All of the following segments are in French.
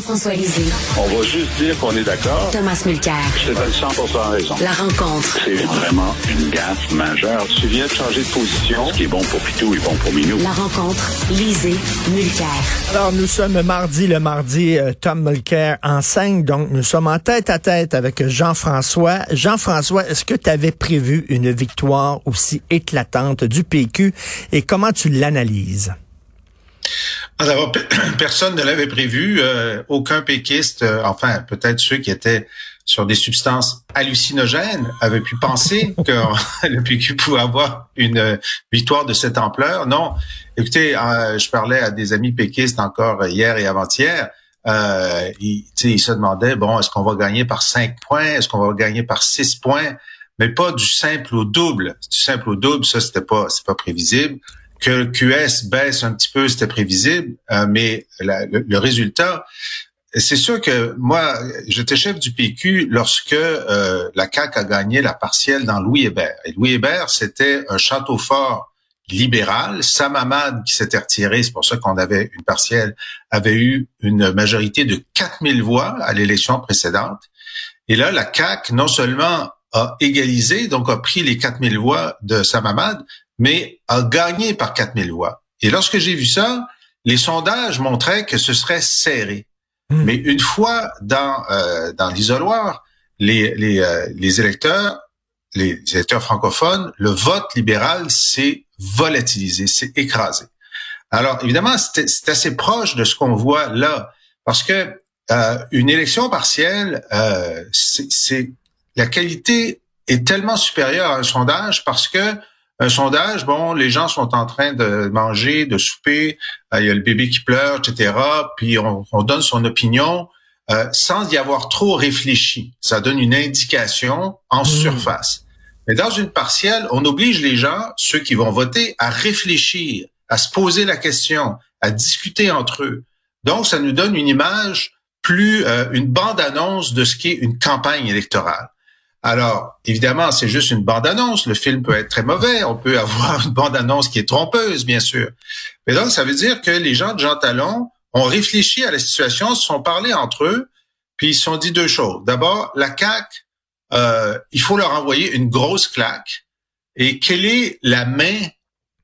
Jean-François Lisée. On va juste dire qu'on est d'accord. Thomas Mulcair. Je te donne 100 raison. La rencontre. C'est vraiment une gaffe majeure. Tu viens de changer de position. Ce qui est bon pour Pitou est bon pour Minou. La rencontre. Lisée. Mulcair. Alors, nous sommes mardi, le mardi, euh, Tom Mulcair enseigne, donc nous sommes en tête à tête avec Jean-François. Jean-François, est-ce que tu avais prévu une victoire aussi éclatante du PQ et comment tu l'analyses? Alors, personne ne l'avait prévu. Euh, aucun péquiste, euh, enfin peut-être ceux qui étaient sur des substances hallucinogènes avaient pu penser que le PQ pouvait avoir une euh, victoire de cette ampleur. Non. Écoutez, je parlais à des amis péquistes encore hier et avant-hier. Euh, ils, ils se demandaient, bon, est-ce qu'on va gagner par cinq points? Est-ce qu'on va gagner par six points? Mais pas du simple au double. Du simple au double, ça, c'était pas, c'est pas prévisible que le QS baisse un petit peu, c'était prévisible, euh, mais le, résultat, c'est sûr que moi, j'étais chef du PQ lorsque euh, la CAQ a gagné la partielle dans Louis Hébert. Et Louis Hébert, c'était un château fort libéral. Sam Hamad, qui s'était retiré, c'est pour ça qu'on avait une partielle, avait eu une majorité de 4000 voix à l'élection précédente. Et là, la CAQ, non seulement a égalisé, donc a pris les 4000 voix de Sam Hamad, mais a gagné par 4000 voix. Et lorsque j'ai vu ça, les sondages montraient que ce serait serré. Hmm. Mais une fois dans euh, dans l'isoloir, les les, euh, les électeurs, les électeurs francophones, le vote libéral s'est volatilisé, s'est écrasé. Alors évidemment, c'est assez proche de ce qu'on voit là, parce que euh, une élection partielle, euh, c'est la qualité est tellement supérieure à un sondage parce que un sondage, bon, les gens sont en train de manger, de souper, euh, il y a le bébé qui pleure, etc. Puis on, donne son opinion euh, sans y avoir trop réfléchi. Ça donne une indication en mmh. surface. Mais dans une partielle, on oblige les gens, ceux qui vont voter, à réfléchir, à se poser la question, à discuter entre eux. Donc, ça nous donne une image plus, euh, une bande-annonce de ce qu'est une campagne électorale. Alors, évidemment, c'est juste une bande-annonce. Le film peut être très mauvais. On peut avoir une bande-annonce qui est trompeuse, bien sûr. Mais donc, ça veut dire que les gens de Jean Talon ont réfléchi à la situation, se sont parlé entre eux, puis ils se sont dit deux choses. D'abord, la CAC, euh, il faut leur envoyer une grosse claque. Et quelle est la main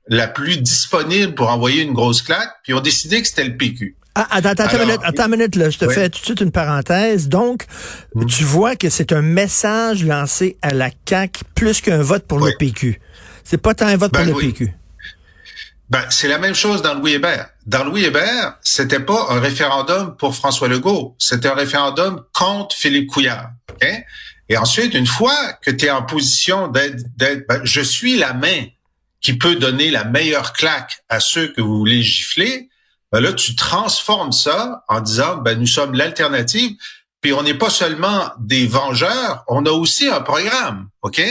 la plus disponible pour envoyer une grosse claque? Puis ils ont décidé que c'était le PQ. Ah, attends, attends, une minute, attends une minute, là, je te fais tout de suite une parenthèse. Donc, hmm. tu vois que c'est un message lancé à la CAQ plus qu'un vote pour le PQ. C'est pas tant un vote pour ben le PQ. Ben, c'est la même chose dans Louis Hébert. Dans Louis Hébert, c'était pas un référendum pour François Legault, c'était un référendum contre Philippe Couillard. Et ensuite, une fois que tu es en position d'être, ben, je suis la main qui peut donner la meilleure claque à ceux que vous voulez gifler, ben là, tu transformes ça en disant, ben, nous sommes l'alternative, puis on n'est pas seulement des vengeurs, on a aussi un programme, OK?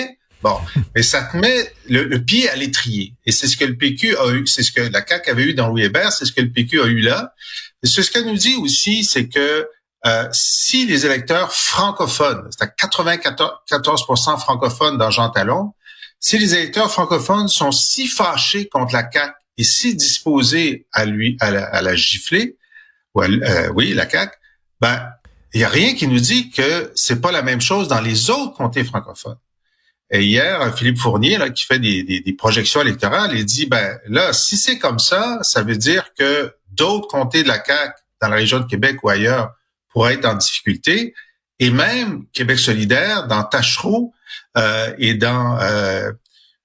Bon, mais ça te met le, pied à l'étrier. Et c'est ce que le PQ a eu, c'est ce que la CAQ avait eu dans Louis Hébert, c'est ce que le PQ a eu là. Et ce qu'elle nous dit aussi, c'est que euh, si les électeurs francophones, c'est à 94% francophones dans Jean Talon, si les électeurs francophones sont si fâchés contre la CAQ et si disposé à lui à la, gifler, ou euh, oui, la CAQ, ben il y a rien qui nous dit que c'est pas la même chose dans les autres comtés francophones. Et hier, Philippe Fournier, là, qui fait des, des, projections électorales, il dit ben là, si c'est comme ça, ça veut dire que d'autres comtés de la CAQ dans la région de Québec ou ailleurs pourraient être en difficulté. Et même Québec solidaire, dans Tachereau euh, et dans euh,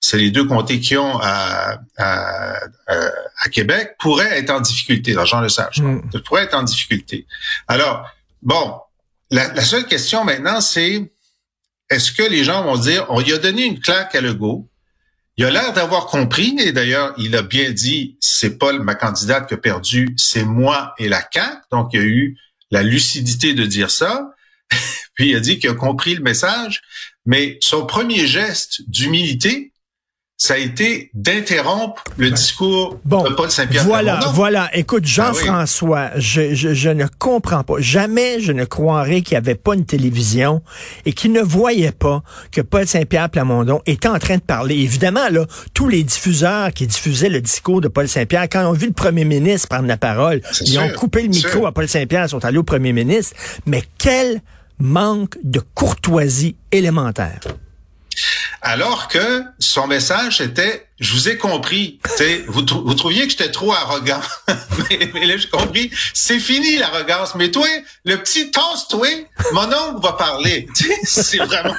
c'est les deux comtés qui ont à, à, à, Québec, pourraient être en difficulté. Dans Jean Lesage, mm. pourraient être en difficulté. Alors, bon, la, la seule question maintenant, c'est est-ce que les gens vont dire, on lui a donné une claque à Legault, il a l'air d'avoir compris, et d'ailleurs, il a bien dit, c'est pas ma candidate qui a perdu, c'est moi et la CAQ. Donc, il a eu la lucidité de dire ça. Puis il a dit qu'il a compris le message. Mais son premier geste d'humilité, ça a été d'interrompre le discours de Paul Saint-Pierre. Voilà, voilà. Écoute, ah Jean-François, je, je, je, ne comprends pas. Jamais je ne croirais qu'il n'y avait pas une télévision et qu'il ne voyait pas que Paul Saint-Pierre Plamondon était en train de parler. Évidemment, là, tous les diffuseurs qui diffusaient le discours de Paul Saint-Pierre, quand ils ont vu le premier ministre prendre la parole, ils ont coupé le micro à Paul Saint-Pierre, ils sont allés au premier ministre. Mais quel manque de courtoisie élémentaire alors que son message était je vous ai compris. vous, vous trouviez que j'étais trop arrogant. mais, là, j'ai compris. C'est fini l'arrogance. Mais toi, le petit toast, toi, mon oncle va parler. c'est vraiment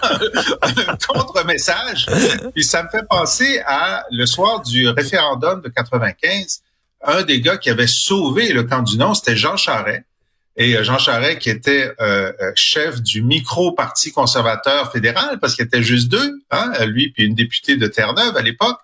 un, contre-message. Puis ça me fait penser à le soir du référendum de 95. Un des gars qui avait sauvé le camp du non, c'était Jean Charest et euh, Jean Charest qui était euh, euh, chef du micro-parti conservateur fédéral, parce qu'il était juste deux, hein, lui puis une députée de Terre-Neuve à l'époque,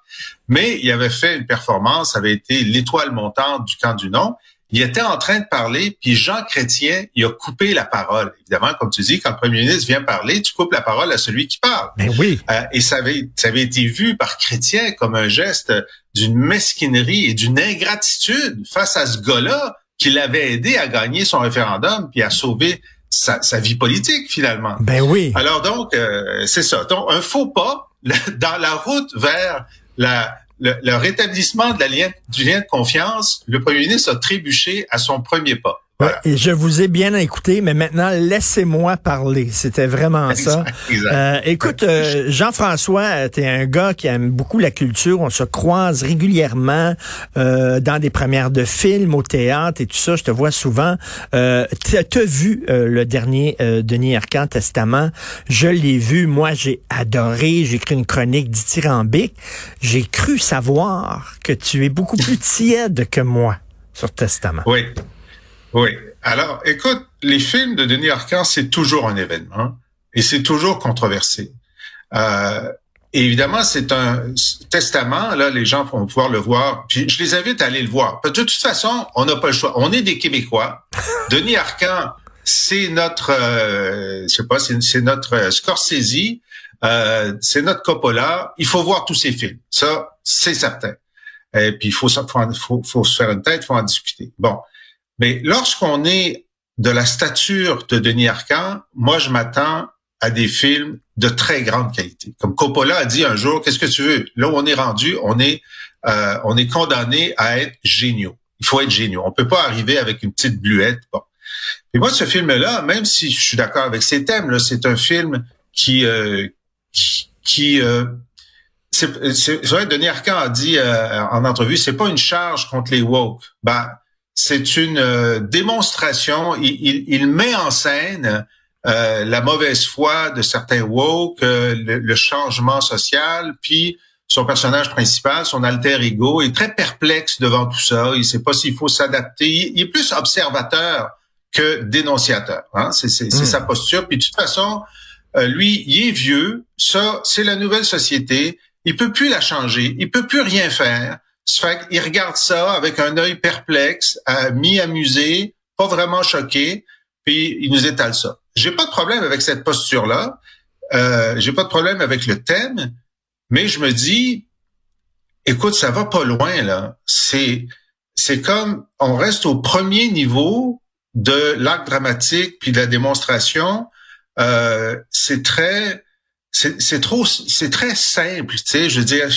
mais il avait fait une performance, avait été l'étoile montante du camp du non. Il était en train de parler, puis Jean Chrétien, il a coupé la parole. Évidemment, comme tu dis, quand le premier ministre vient parler, tu coupes la parole à celui qui parle. Mais oui. et ça avait, ça avait été vu par Chrétien comme un geste d'une mesquinerie et d'une ingratitude face à ce gars-là qui l'avait aidé à gagner son référendum puis à sauver sa, vie politique finalement. Ben oui. Alors donc euh, c'est ça. Donc un faux pas dans la route vers la, le, le rétablissement de la lien, du lien de confiance. Le premier ministre a trébuché à son premier pas et je vous ai bien écouté, mais maintenant, laissez-moi parler. C'était vraiment ça. Euh, écoute, euh, Jean-François, tu es un gars qui aime beaucoup la culture. On se croise régulièrement euh, dans des premières de films, au théâtre et tout ça. Je te vois souvent. Euh, tu as vu le dernier Denis Arcand, Testament? Je l'ai vu. Moi, j'ai adoré. J'ai écrit une chronique dithyrambique. J'ai cru savoir que tu es beaucoup plus tiède que moi sur Testament. Oui. Oui. Alors, écoute, les films de Denis Arcand, c'est toujours un événement et c'est toujours controversé. Euh, évidemment, c'est un testament. Là, les gens vont pouvoir le voir. Puis je les invite à aller le voir. De toute façon, on n'a pas le choix. On est des Québécois. Denis Arcand, c'est notre, euh, je sais pas, c'est notre Scorsese, euh, c'est notre Coppola. Il faut voir tous ces films. Ça, c'est certain. Et puis il faut, faut, faut, se faire une tête, il faut en discuter. Bon. Mais lorsqu'on est de la stature de Denis Arcand, moi, je m'attends à des films de très grande qualité. Comme Coppola a dit un jour, qu'est-ce que tu veux? Là où on est rendu, on est, euh, on est condamné à être géniaux. Il faut être géniaux. On peut pas arriver avec une petite bluette. Bon. Et moi, ce film-là, même si je suis d'accord avec ces thèmes, là, c'est un film qui, euh, qui, qui euh, c'est vrai, Denis Arcand a dit euh, en entrevue, c'est pas une charge contre les woke. Ben, c'est une euh, démonstration. Il, met en scène euh, la mauvaise foi de certains woke, euh, le, changement social, puis son personnage principal, son alter ego, est très perplexe devant tout ça. Il sait pas s'il faut s'adapter. Il est plus observateur que dénonciateur. Hein? C'est hmm. sa posture. Puis de toute façon, lui, il est vieux. Ça, c'est la nouvelle société. Il peut plus la changer. Il peut plus rien faire. Ça fait qu'il regarde ça avec un œil perplexe, euh, mi-amusé, pas vraiment choqué, puis il nous étale ça. J'ai pas de problème avec cette posture-là. Euh, j'ai pas de problème avec le thème, mais je me dis, écoute, ça va pas loin là. C'est c'est comme on reste au premier niveau de l'acte dramatique puis de la démonstration. Euh, c'est très c'est trop, c'est très simple, tu sais. Je veux dire,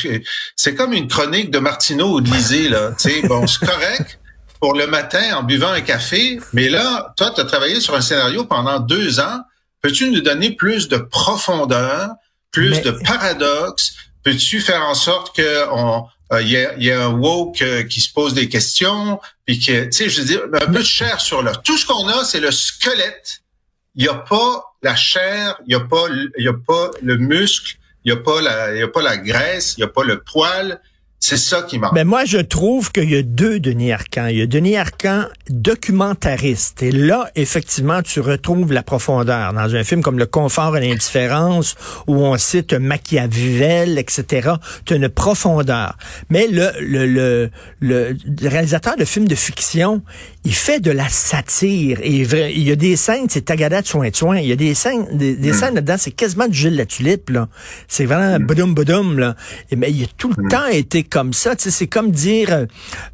c'est comme une chronique de Martineau ou de Lisée, là. Tu sais, bon, c'est correct pour le matin en buvant un café, mais là, toi, tu as travaillé sur un scénario pendant deux ans. Peux-tu nous donner plus de profondeur, plus de paradoxe? Peux-tu faire en sorte que on il y, a, y, a, un woke euh, qui se pose des questions, puis que, tu sais, je veux dire, un peu de chair sur l'os. Tout ce qu'on a, c'est le squelette. Il n'y a pas la chair, il y a pas, y a pas le muscle, il y a pas la, y a pas la graisse, il y a pas le poil. C'est ça qui marche. Mais moi, je trouve qu'il y a deux Denis Arcan. Il y a Denis Arcan, documentariste. Et là, effectivement, tu retrouves la profondeur. Dans un film comme Le confort et l'indifférence, où on cite Machiavel, etc., tu as une profondeur. Mais le, le, le, le réalisateur de films de fiction, il fait de la satire. Et il y a des scènes, c'est tagada de soin de soin. Il y a des scènes, des, des mm. scènes là-dedans, c'est quasiment du Gilles la tulipe, là. C'est vraiment mm. boudum boudum, là. Et, mais il a tout le mm. temps été comme ça. C'est comme dire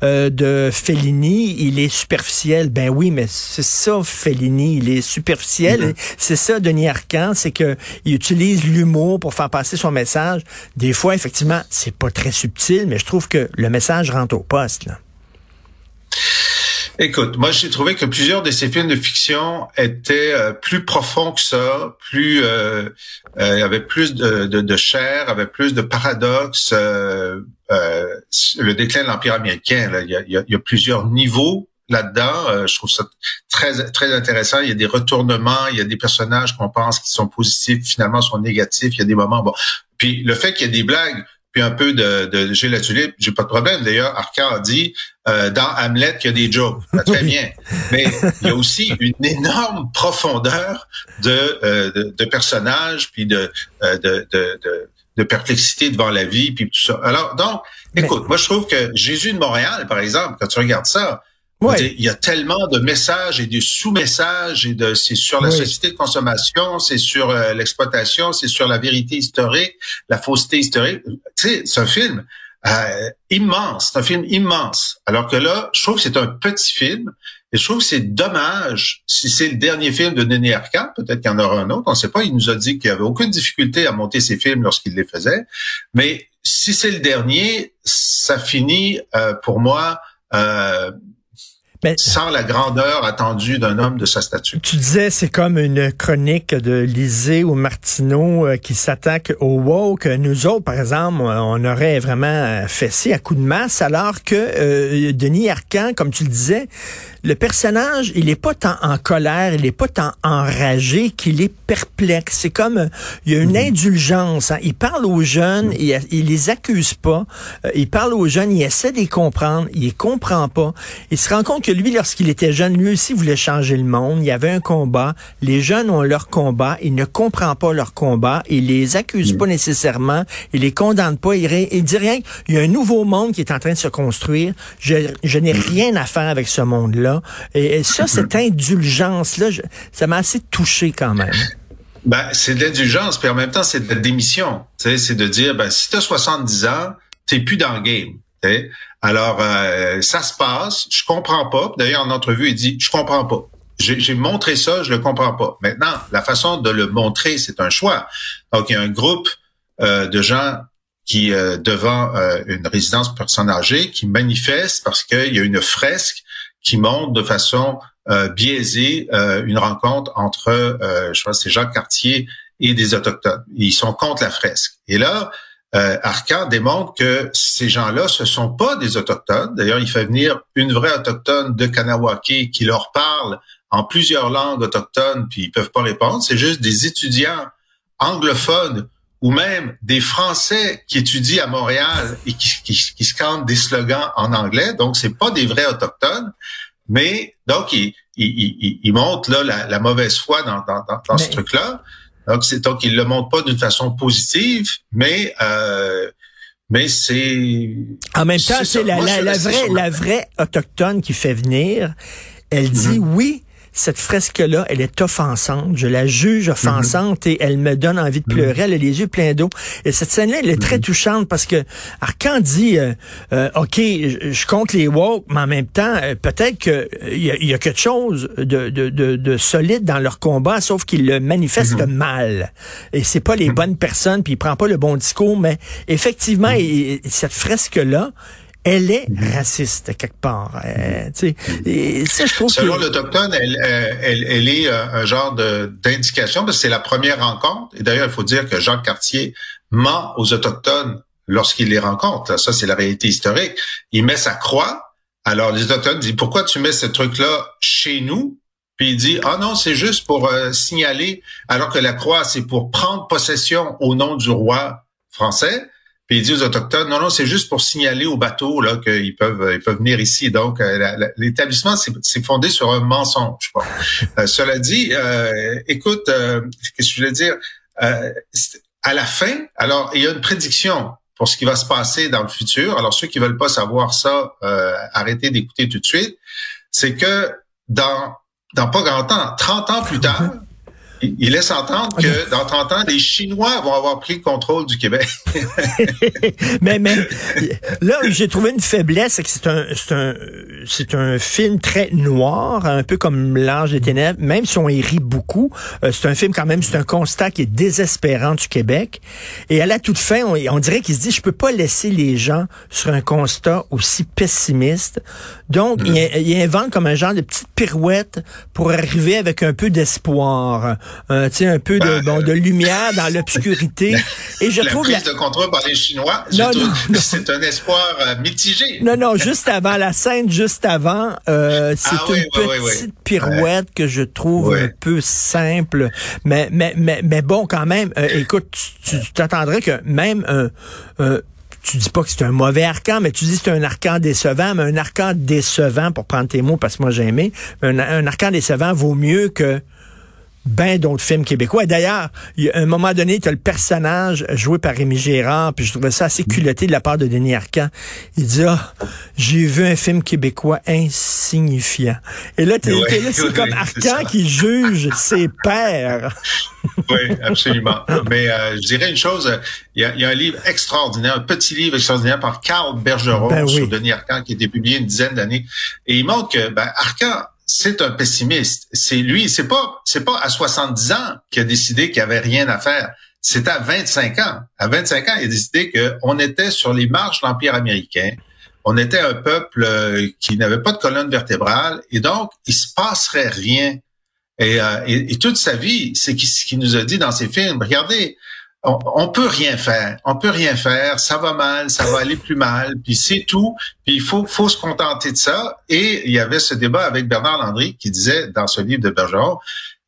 euh, de Fellini, il est superficiel. Ben oui, mais c'est ça, Fellini, il est superficiel. Mm-hmm. C'est ça, Denis Arcand, c'est que il utilise l'humour pour faire passer son message. Des fois, effectivement, c'est pas très subtil, mais je trouve que le message rentre au poste. Là. Écoute, moi j'ai trouvé que plusieurs de ces films de fiction étaient euh, plus profonds que ça, plus euh, euh, avaient plus de, de, de, chair, avaient plus de paradoxes. Euh, le déclin de l'empire américain, là, il, y a, il, y a, plusieurs niveaux là-dedans. je trouve ça très très intéressant. Il y a des retournements, il y a des personnages qu'on pense qui sont positifs, finalement sont négatifs. Il y a des moments bon. Puis le fait qu'il y ait des blagues puis un peu de, de Gilles la Tulipe, j'ai pas de problème. D'ailleurs, Arcand a dit euh, dans Hamlet qu'il y a des jokes. Très bien. Mais il y a aussi une énorme profondeur de, euh, de, de, personnages, puis de, euh, de, de, de, de perplexité devant la vie, puis tout ça. Alors, donc, écoute, moi je trouve que Jésus de Montréal, par exemple, quand tu regardes ça, il y a tellement de messages et de sous-messages et de c'est sur la société de consommation, c'est sur euh, l'exploitation, c'est sur la vérité historique, la fausseté historique. Tu sais, c'est un film euh, immense, c'est un film immense. Alors que là, je trouve que c'est un petit film et je trouve que c'est dommage si c'est le dernier film de Denis Arcand, peut-être qu'il y en aura un autre, on ne sait pas. Il nous a dit qu'il avait aucune difficulté à monter ses films lorsqu'il les faisait, mais si c'est le dernier, ça finit euh, pour moi. Euh, sans la grandeur attendue d'un homme de sa stature. Tu disais, c'est comme une chronique de Lisée ou Martineau euh, qui s'attaque au woke. Nous autres, par exemple, on aurait vraiment fessé à coup de masse, alors que euh, Denis Arcan, comme tu le disais, le personnage, il est pas tant en colère, il est pas tant enragé qu'il est perplexe. C'est comme il y a une mhm. indulgence. Hein. Il parle aux jeunes, il, il les accuse pas. Euh, il parle aux jeunes, il essaie de les comprendre, il les comprend pas. Il se rend compte que lui, lorsqu'il était jeune, lui aussi voulait changer le monde. Il y avait un combat. Les jeunes ont leur combat. Il ne comprend pas leur combat. Il les accuse pas nécessairement. Il les condamne pas. Il, il dit rien. Il y a un nouveau monde qui est en train de se construire. Je, je n'ai rien à faire avec ce monde-là. Et, ça, cette indulgence-là, ça m'a assez touché quand même. Ben, c'est de l'indulgence, puis en même temps, c'est de la démission. C'est de dire, ben, si tu as 70 ans, t'es plus dans le game. Alors, euh, ça se passe, je comprends pas. D'ailleurs, en entrevue, il dit, je comprends pas. J'ai montré ça, je le comprends pas. Maintenant, la façon de le montrer, c'est un choix. Donc, il y a un groupe euh, de gens qui, euh, devant une résidence pour personnes âgées, qui manifestent parce qu'il y a une fresque qui montre de façon euh, biaisée euh, une rencontre entre, euh, je pense, c'est Jacques Cartier et des autochtones. Ils sont contre la fresque. Et là, euh, Arcand démontre que ces gens-là, ce sont pas des autochtones. D'ailleurs, il fait venir une vraie autochtone de Kanawake qui leur parle en plusieurs langues autochtones, puis ils peuvent pas répondre. C'est juste des étudiants anglophones ou même des Français qui étudient à Montréal et qui, qui, qui scandent des slogans en anglais. Donc, c'est pas des vrais autochtones. Mais donc, il, il, il, montre là la, la, mauvaise foi dans, dans, dans, ce truc-là. Donc, c'est donc il le montre pas d'une façon positive, mais euh, mais c'est en même temps, c'est la, la, la vraie la vraie autochtone qui fait venir. Elle dit mm-hmm. oui, cette fresque-là, elle est offensante. Je la juge offensante et elle me donne envie de pleurer. Elle a les yeux pleins d'eau. Et cette scène-là, elle est très touchante parce que Arcan dit, euh, euh, OK, je, compte les woke, mais en même temps, euh, peut-être qu'il y, a, y a quelque chose de, de, de, solide dans leur combat, sauf qu'ils le manifestent mal. Et c'est pas les bonnes personnes, puis il prend pas le bon discours, mais effectivement, cette fresque-là, elle est raciste quelque part. Euh, et ça, je trouve Selon l'Autochtone, elle, euh, elle, elle, est euh, un genre d'indication parce que c'est la première rencontre. Et d'ailleurs, il faut dire que Jacques Cartier ment aux Autochtones lorsqu'il les rencontre. Ça, c'est la réalité historique. Il met sa croix. Alors, les Autochtones disent, pourquoi tu mets ce truc-là chez nous? Puis il dit, ah non, c'est juste pour signaler, alors que la croix, c'est pour prendre possession au nom du roi français. Puis il dit aux autochtones, non, non, c'est juste pour signaler aux bateaux là qu'ils peuvent, ils peuvent venir ici. Donc euh, l'établissement c'est fondé sur un mensonge. euh, cela dit, euh, écoute, euh, qu'est-ce que je voulais dire? À la fin, alors il y a une prédiction pour ce qui va se passer dans le futur. Alors ceux qui veulent pas savoir ça, arrêtez d'écouter tout de suite. C'est que dans dans pas grand temps, 30 ans plus tard, il laisse entendre que dans 30 ans, les Chinois vont avoir pris le contrôle du Québec. mais, mais là, j'ai trouvé une faiblesse, c'est que c'est un, c'est un, c'est un film très noir, un peu comme L'Ange des Ténèbres, même si on y rit beaucoup. Euh, c'est un film quand même, c'est un constat qui est désespérant du Québec. Et à la toute fin, on, on dirait qu'il se dit, je peux pas laisser les gens sur un constat aussi pessimiste. Donc, il, mm. il invente comme un genre de petite pirouette pour arriver avec un peu d'espoir euh, un peu de, ben, bon, de lumière dans l'obscurité. Et je la trouve prise de contrôle par les Chinois, c'est un espoir euh, mitigé. Non, non, juste avant la scène, juste avant, euh, c'est ah une petite pirouette que je trouve un peu simple, mais mais mais, mais bon quand même. Euh, écoute, tu t'attendrais que même un tu dis pas que c'est un mauvais arcan, mais tu dis que c'est un arcan décevant, mais un arcan décevant, pour prendre tes mots, parce que moi j'ai aimé, un, un arcan décevant vaut mieux que ben d'autres films québécois. D'ailleurs, à un moment donné, tu as le personnage joué par Rémi Gérard, puis je trouvais ça assez culotté de la part de Denis Arcand. Il dit, ah, j'ai vu un film québécois insignifiant. Et là, tu c'est comme Arcand qui juge ses pères. oui, absolument. Mais euh, je dirais une chose, il y, a, un livre extraordinaire, un petit livre extraordinaire par Carl Bergeron ben sur Denis Arcand qui a été publié une dizaine d'années. Et il montre que ben, Arcand c'est un pessimiste. C'est lui, c'est pas, c'est pas à 70 ans qu'il a décidé qu'il avait rien à faire. C'est à 25 ans. À 25 ans, il a décidé qu'on était sur les marches de l'Empire américain. On était un peuple euh, qui n'avait pas de colonne vertébrale et donc il se passerait rien. Et, euh, et, toute sa vie, c'est ce qu'il nous a dit dans ses films. Regardez, on, on, peut rien faire. On peut rien faire. Ça va mal, ça va aller plus mal. Puis c'est tout. Puis il faut, faut se contenter de ça. Et il y avait ce débat avec Bernard Landry qui disait dans ce livre de Bergeron,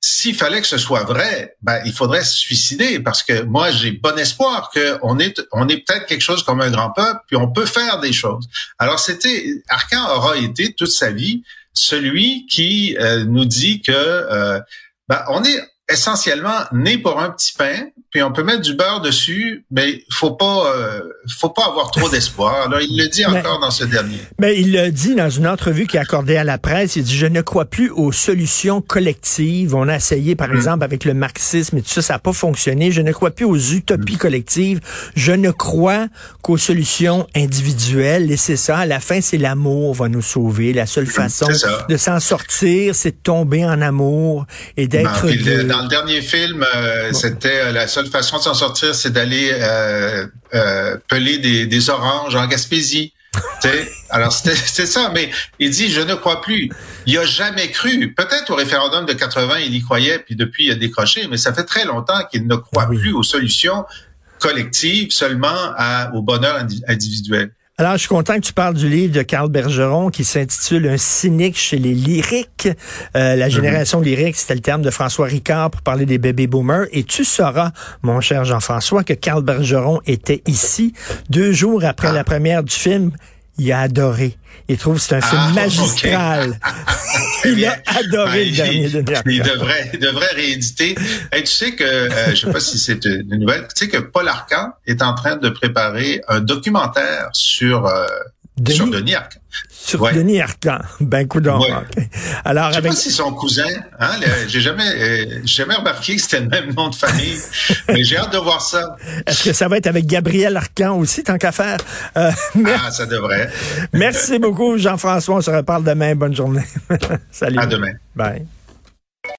s'il fallait que ce soit vrai, ben, il faudrait se suicider parce que moi, j'ai bon espoir qu'on est, on est peut-être quelque chose comme un grand peuple, puis on peut faire des choses. Alors, c'était, Arcan aura été toute sa vie celui qui euh, nous dit que euh, ben, on est essentiellement né pour un petit pain, puis on peut mettre du beurre dessus, mais faut pas, euh, faut pas avoir trop d'espoir. Alors il le dit encore dans ce dernier. Mais il le dit dans une entrevue qu'il a accordée à la presse. Il dit je ne crois plus aux solutions collectives. On a essayé par mm. exemple avec le marxisme et tout ça, ça n'a pas fonctionné. Je ne crois plus aux utopies mm. collectives. Je ne crois qu'aux solutions individuelles. Et c'est ça. À la fin, c'est l'amour va nous sauver. La seule mm. façon de s'en sortir, c'est de tomber en amour et d'être dans le dernier film, euh, c'était euh, la seule façon de s'en sortir, c'est d'aller euh, euh peler des, des, oranges en Gaspésie. Alors c'était ça, mais il dit je ne crois plus. Il a jamais cru. Peut-être au référendum de 80, il y croyait, puis depuis il a décroché, mais ça fait très longtemps qu'il ne croit ah plus aux solutions collectives, seulement à, au bonheur individuel. Alors, je suis content que tu parles du livre de Carl Bergeron qui s'intitule Un cynique chez les lyriques. Euh, la mhm. génération lyrique, c'était le terme de François Ricard pour parler des baby boomers. Et tu sauras, mon cher Jean-François, que Carl Bergeron était ici deux jours après ah. la première du film il a adoré. Il trouve que c'est un film ah, magistral. il a adoré le dernier de Il devrait, il devrait rééditer. Et tu sais que, euh, je sais pas si c'est une nouvelle, tu sais que Paul Arcan est en train de préparer un documentaire sur, euh, sur Denis Arcan sur Denis Arcan. Ben, coup ouais. Alors, Je sais avec... pas si son cousin, hein, j'ai jamais, euh, jamais remarqué que c'était le même nom de famille, mais j'ai hâte de voir ça. Est-ce que ça va être avec Gabriel Arcan aussi, tant qu'à faire? Euh, ah, ça devrait. merci beaucoup, Jean-François. On se reparle demain. Bonne journée. Salut. À demain. Bye.